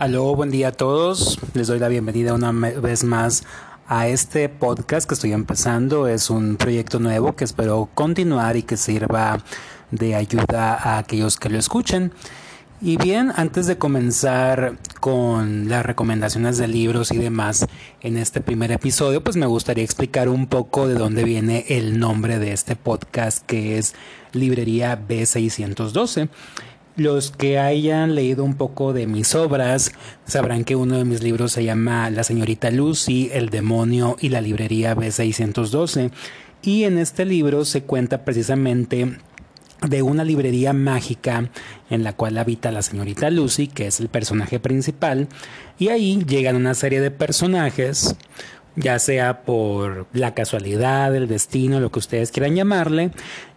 Aló, buen día a todos. Les doy la bienvenida una vez más a este podcast que estoy empezando. Es un proyecto nuevo que espero continuar y que sirva de ayuda a aquellos que lo escuchen. Y bien, antes de comenzar con las recomendaciones de libros y demás en este primer episodio, pues me gustaría explicar un poco de dónde viene el nombre de este podcast que es Librería B612. Los que hayan leído un poco de mis obras sabrán que uno de mis libros se llama La señorita Lucy, El demonio y la librería B612. Y en este libro se cuenta precisamente de una librería mágica en la cual habita la señorita Lucy, que es el personaje principal, y ahí llegan una serie de personajes, ya sea por la casualidad, el destino, lo que ustedes quieran llamarle,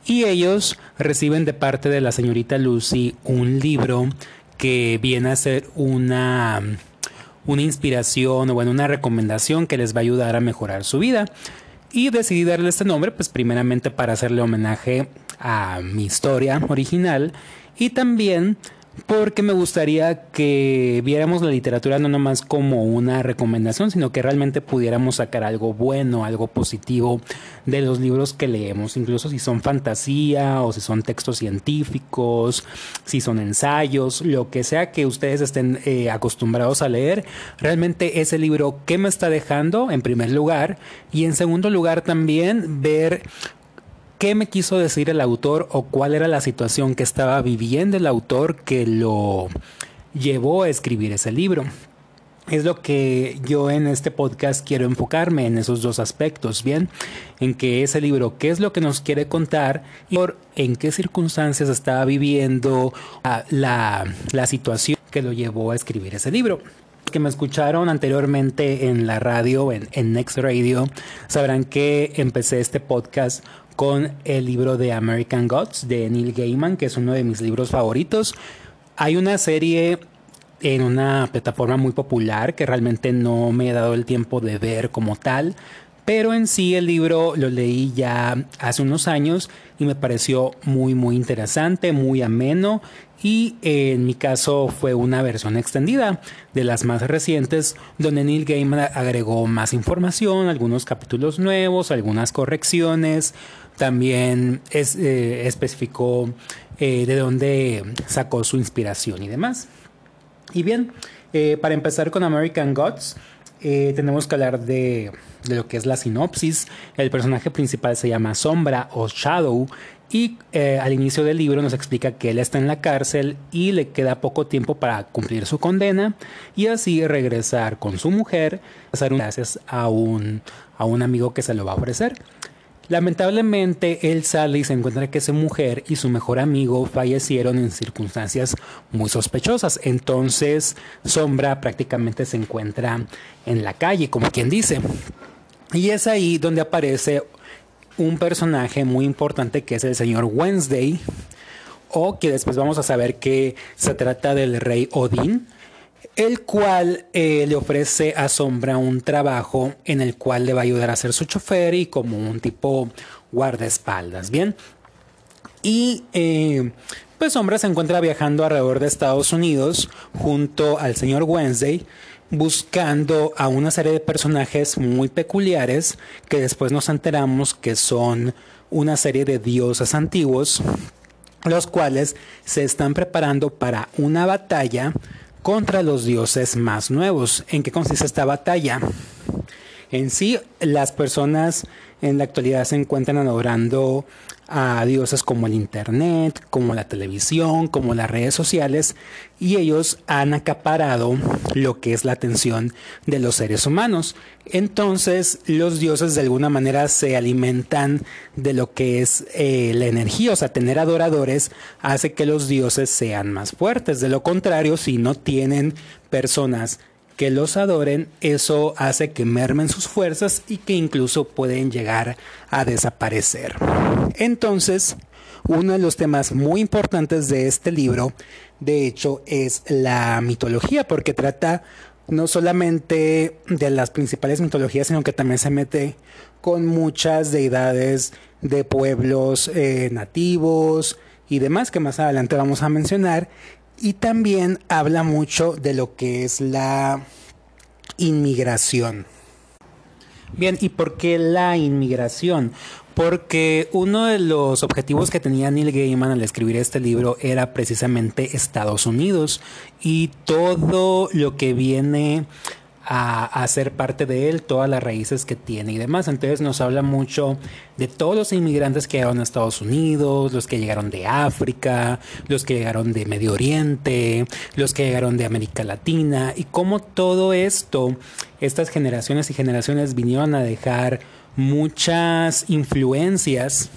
y ellos reciben de parte de la señorita Lucy un libro que viene a ser una, una inspiración o bueno, una recomendación que les va a ayudar a mejorar su vida. Y decidí darle este nombre, pues primeramente para hacerle homenaje a mi historia original y también porque me gustaría que viéramos la literatura no nomás como una recomendación, sino que realmente pudiéramos sacar algo bueno, algo positivo de los libros que leemos, incluso si son fantasía o si son textos científicos, si son ensayos, lo que sea que ustedes estén eh, acostumbrados a leer, realmente ese libro qué me está dejando en primer lugar y en segundo lugar también ver qué me quiso decir el autor o cuál era la situación que estaba viviendo el autor que lo llevó a escribir ese libro. Es lo que yo en este podcast quiero enfocarme en esos dos aspectos, bien, en que ese libro, qué es lo que nos quiere contar y en qué circunstancias estaba viviendo ah, la, la situación que lo llevó a escribir ese libro que me escucharon anteriormente en la radio, en, en, Next Radio, sabrán que empecé este podcast con el libro de American Gods de Neil Gaiman, que es uno de mis libros favoritos. Hay una serie en una plataforma muy popular que realmente no me he dado el tiempo de ver como tal, pero en sí el libro lo leí ya hace unos años y me pareció muy muy interesante, muy ameno y en mi caso fue una versión extendida de las más recientes donde Neil Gaiman agregó más información, algunos capítulos nuevos, algunas correcciones, también eh, especificó eh, de dónde sacó su inspiración y demás. Y bien, eh, para empezar con American Gods, tenemos que hablar de, de, lo que es la sinopsis. El personaje principal se llama Sombra o Shadow y al inicio del libro nos explica que él está en la cárcel y le queda poco tiempo para cumplir su condena y así regresar con su mujer, hacer gracias a un, a un amigo que se lo va a ofrecer. Lamentablemente, él sale y se encuentra que esa mujer y su mejor amigo fallecieron en circunstancias muy sospechosas. Entonces, Sombra prácticamente se encuentra en la calle, como quien dice. Y es ahí donde aparece un personaje muy importante que es el señor Wednesday, o que después vamos a saber que se trata del rey Odín el cual eh, le ofrece a Sombra un trabajo en el cual le va a ayudar a ser su chofer y como un tipo guardaespaldas, ¿bien? Y eh, pues Sombra se encuentra viajando alrededor de Estados Unidos junto al señor Wednesday buscando a una serie de personajes muy peculiares que después nos enteramos que son una serie de dioses antiguos los cuales se están preparando para una batalla contra los dioses más nuevos. ¿En qué consiste esta batalla? En sí, las personas en la actualidad se encuentran adorando a dioses como el Internet, como la televisión, como las redes sociales, y ellos han acaparado lo que es la atención de los seres humanos. Entonces los dioses de alguna manera se alimentan de lo que es eh, la energía, o sea, tener adoradores hace que los dioses sean más fuertes. De lo contrario, si no tienen personas que los adoren, eso hace que mermen sus fuerzas y que incluso pueden llegar a desaparecer. Entonces, uno de los temas muy importantes de este libro, de hecho, es la mitología, porque trata no solamente de las principales mitologías, sino que también se mete con muchas deidades de pueblos eh, nativos y demás que más adelante vamos a mencionar Y también habla mucho de lo que es la inmigración. Bien, ¿y por qué la inmigración? Porque uno de los objetivos que tenía Neil Gaiman al escribir este libro era precisamente Estados Unidos y todo lo que viene a, ser parte de él, todas las raíces que tiene y demás. Entonces nos habla mucho de todos los inmigrantes que llegaron a Estados Unidos, los que llegaron de África, los que llegaron de Medio Oriente, los que llegaron de América Latina y cómo todo esto, estas generaciones y generaciones vinieron a dejar muchas influencias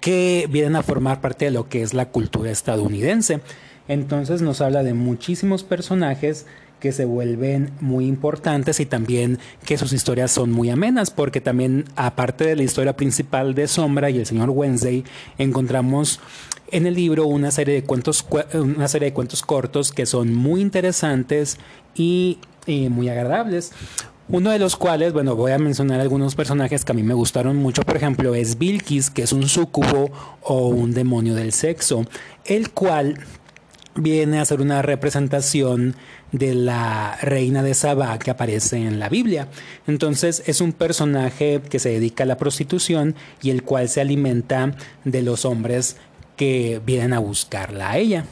que vienen a formar parte de lo que es la cultura estadounidense. Entonces nos habla de muchísimos personajes que se vuelven muy importantes y también que sus historias son muy amenas, porque también aparte de la historia principal de Sombra y el señor Wednesday, encontramos en el libro una serie de cuentos, una serie de cuentos cortos que son muy interesantes y, muy agradables. Uno de los cuales, bueno, voy a mencionar algunos personajes que a mí me gustaron mucho. Por ejemplo, es Bilkis, que es un súcubo o un demonio del sexo, el cual viene a ser una representación de la reina de Saba que aparece en la Biblia. Entonces es un personaje que se dedica a la prostitución y el cual se alimenta de los hombres que vienen a buscarla a ella.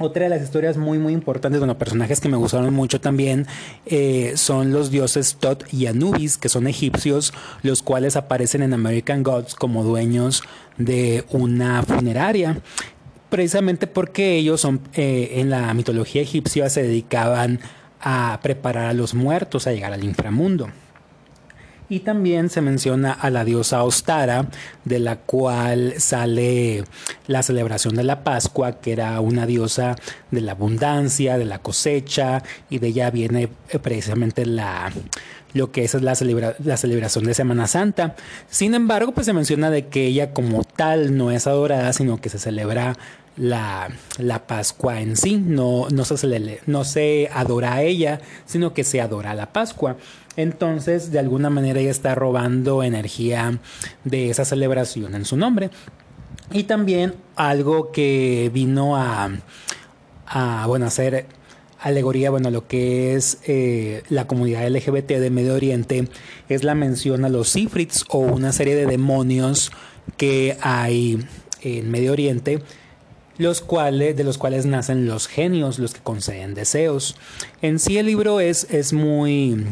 Otra de las historias muy muy importantes, bueno, personajes que me gustaron mucho también eh, son los dioses Tot y Anubis, que son egipcios, los cuales aparecen en American Gods como dueños de una funeraria precisamente porque ellos son eh, en la mitología egipcia se dedicaban a preparar a los muertos a llegar al inframundo. Y también se menciona a la diosa Ostara, de la cual sale la celebración de la Pascua, que era una diosa de la abundancia, de la cosecha, y de ella viene eh, precisamente la, lo que es la, la celebración de Semana Santa. Sin embargo, pues se menciona de que ella como tal no es adorada, sino que se celebra la, la Pascua en sí, no, no, se, no se adora a ella, sino que se adora a la Pascua. Entonces, de alguna manera ella está robando energía de esa celebración en su nombre. Y también algo que vino a, a bueno, hacer alegoría, bueno, lo que es eh, la comunidad LGBT de Medio Oriente, es la mención a los Ifrits o una serie de demonios que hay en Medio Oriente los cuales, de los cuales nacen los genios, los que conceden deseos. En sí el libro es, es muy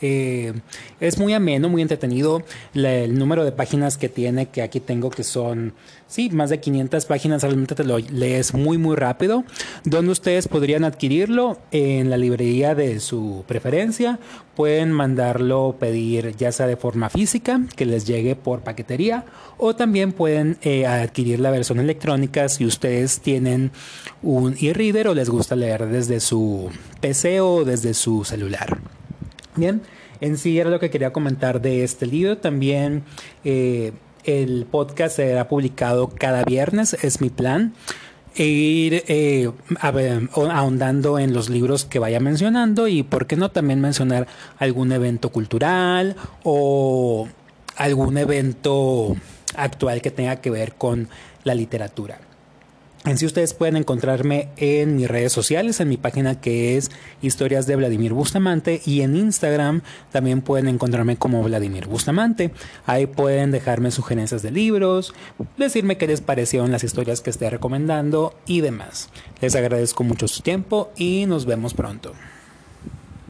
eh, es muy ameno, muy entretenido. el número de páginas que tiene, que aquí tengo, que son, sí, más de 500 páginas, realmente te lo lees muy, muy rápido. Donde ustedes podrían adquirirlo en la librería de su preferencia. Pueden mandarlo pedir ya sea de forma física, que les llegue por paquetería, o también pueden eh, adquirir la versión electrónica si ustedes tienen un e-reader o les gusta leer desde su PC o desde su celular. Bien, en sí era lo que quería comentar de este libro. También eh, el podcast será publicado cada viernes, es mi plan. E ir eh, ahondando en los libros que vaya mencionando y, ¿por qué no también mencionar algún evento cultural o algún evento actual que tenga que ver con la literatura? En sí ustedes pueden encontrarme en mis redes sociales, en mi página que es Historias de Vladimir Bustamante y en Instagram también pueden encontrarme como Vladimir Bustamante. Ahí pueden dejarme sugerencias de libros, decirme qué les parecieron las historias que esté recomendando y demás. Les agradezco mucho su tiempo y nos vemos pronto.